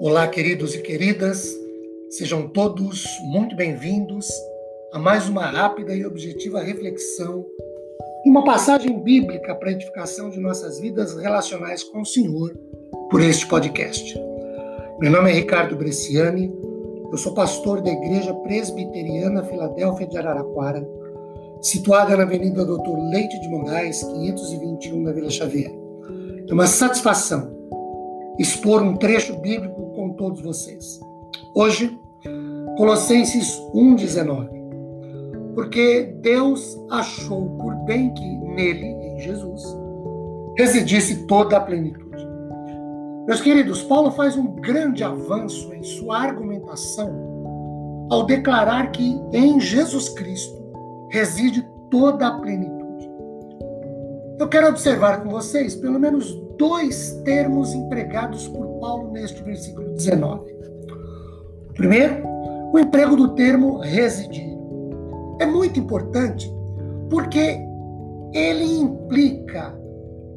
Olá, queridos e queridas, sejam todos muito bem-vindos a mais uma rápida e objetiva reflexão, uma passagem bíblica para a edificação de nossas vidas relacionais com o Senhor por este podcast. Meu nome é Ricardo Bresciani, eu sou pastor da Igreja Presbiteriana Filadélfia de Araraquara, situada na Avenida Doutor Leite de Moraes, 521, na Vila Xavier. É uma satisfação expor um trecho bíblico todos vocês. Hoje, Colossenses 1,19. Porque Deus achou por bem que nele, em Jesus, residisse toda a plenitude. Meus queridos, Paulo faz um grande avanço em sua argumentação ao declarar que em Jesus Cristo reside toda a plenitude. Eu quero observar com vocês pelo menos dois termos empregados por Paulo neste versículo 19. O primeiro, o emprego do termo residir. É muito importante porque ele implica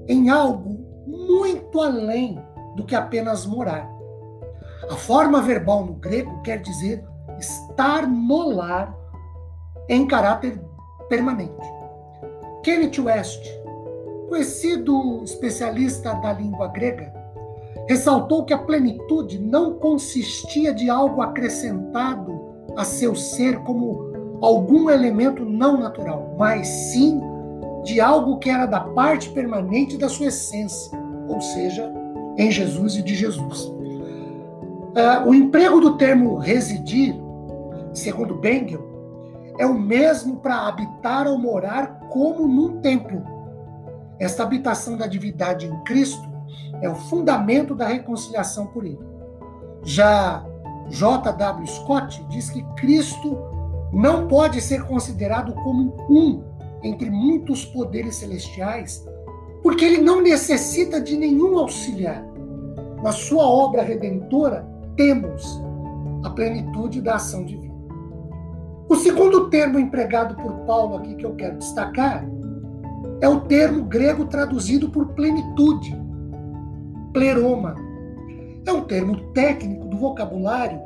em algo muito além do que apenas morar. A forma verbal no grego quer dizer estar no lar em caráter permanente. Kenneth West, conhecido especialista da língua grega, ressaltou que a plenitude não consistia de algo acrescentado a seu ser como algum elemento não natural, mas sim de algo que era da parte permanente da sua essência, ou seja, em Jesus e de Jesus. Uh, o emprego do termo residir, segundo Bengel, é o mesmo para habitar ou morar como num templo. Esta habitação da divindade em Cristo é o fundamento da reconciliação por ele. Já J.W. Scott diz que Cristo não pode ser considerado como um entre muitos poderes celestiais, porque ele não necessita de nenhum auxiliar. Na sua obra redentora, temos a plenitude da ação divina. O segundo termo empregado por Paulo aqui que eu quero destacar é o termo grego traduzido por plenitude, pleroma. É um termo técnico do vocabulário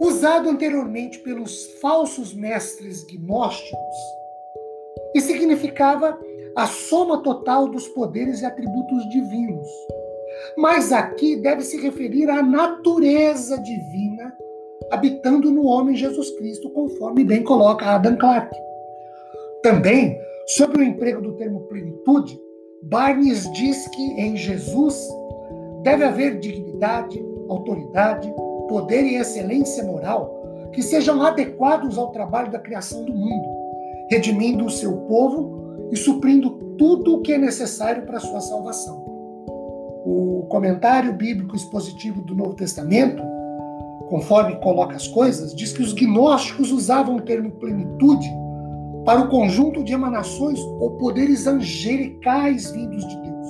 usado anteriormente pelos falsos mestres gnósticos e significava a soma total dos poderes e atributos divinos. Mas aqui deve se referir à natureza divina habitando no homem Jesus Cristo, conforme bem coloca Adam Clarke. Também, sobre o emprego do termo plenitude, Barnes diz que em Jesus deve haver dignidade, autoridade, poder e excelência moral que sejam adequados ao trabalho da criação do mundo, redimindo o seu povo e suprindo tudo o que é necessário para a sua salvação. O comentário bíblico expositivo do Novo Testamento conforme coloca as coisas, diz que os gnósticos usavam o termo plenitude para o conjunto de emanações ou poderes angelicais vindos de Deus.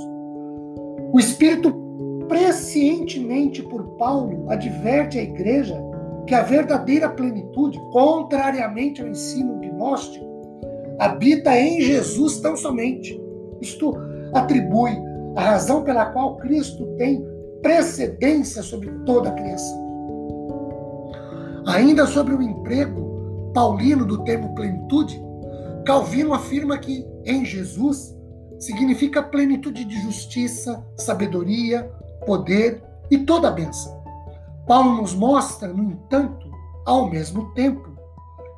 O Espírito, prescientemente por Paulo, adverte à igreja que a verdadeira plenitude, contrariamente ao ensino gnóstico, habita em Jesus tão somente. Isto atribui a razão pela qual Cristo tem precedência sobre toda a criação. Ainda sobre o emprego paulino do termo plenitude, Calvino afirma que em Jesus significa plenitude de justiça, sabedoria, poder e toda a bênção. Paulo nos mostra, no entanto, ao mesmo tempo,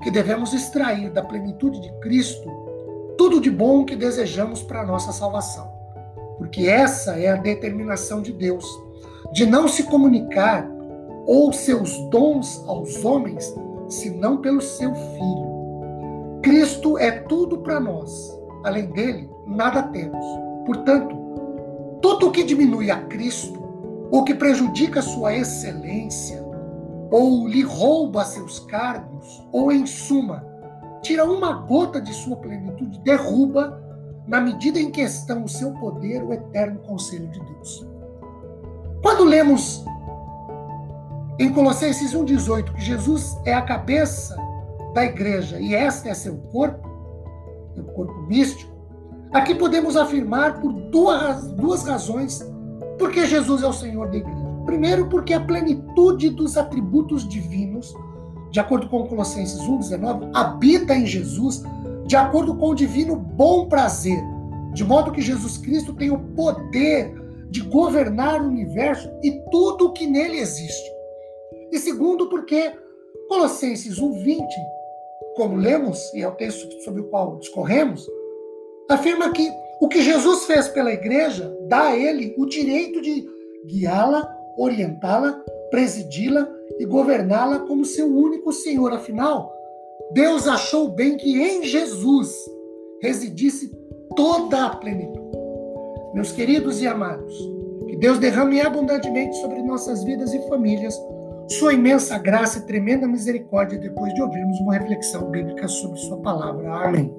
que devemos extrair da plenitude de Cristo tudo de bom que desejamos para a nossa salvação. Porque essa é a determinação de Deus, de não se comunicar ou seus dons aos homens, senão pelo seu Filho. Cristo é tudo para nós. Além dele, nada temos. Portanto, tudo o que diminui a Cristo, ou que prejudica sua excelência, ou lhe rouba seus cargos, ou em suma, tira uma gota de sua plenitude, derruba, na medida em que estão o seu poder, o eterno conselho de Deus. Quando lemos em Colossenses 1,18, que Jesus é a cabeça da igreja e esta é seu corpo, o corpo místico, aqui podemos afirmar por duas, duas razões porque Jesus é o Senhor da igreja. Primeiro, porque a plenitude dos atributos divinos, de acordo com Colossenses 1,19, habita em Jesus, de acordo com o divino bom prazer, de modo que Jesus Cristo tem o poder de governar o universo e tudo o que nele existe. E segundo, porque Colossenses 1,20, como lemos, e é o texto sobre o qual discorremos, afirma que o que Jesus fez pela igreja dá a ele o direito de guiá-la, orientá-la, presidi-la e governá-la como seu único Senhor. Afinal, Deus achou bem que em Jesus residisse toda a plenitude. Meus queridos e amados, que Deus derrame abundantemente sobre nossas vidas e famílias sua imensa graça e tremenda misericórdia depois de ouvirmos uma reflexão bíblica sobre Sua palavra. Amém.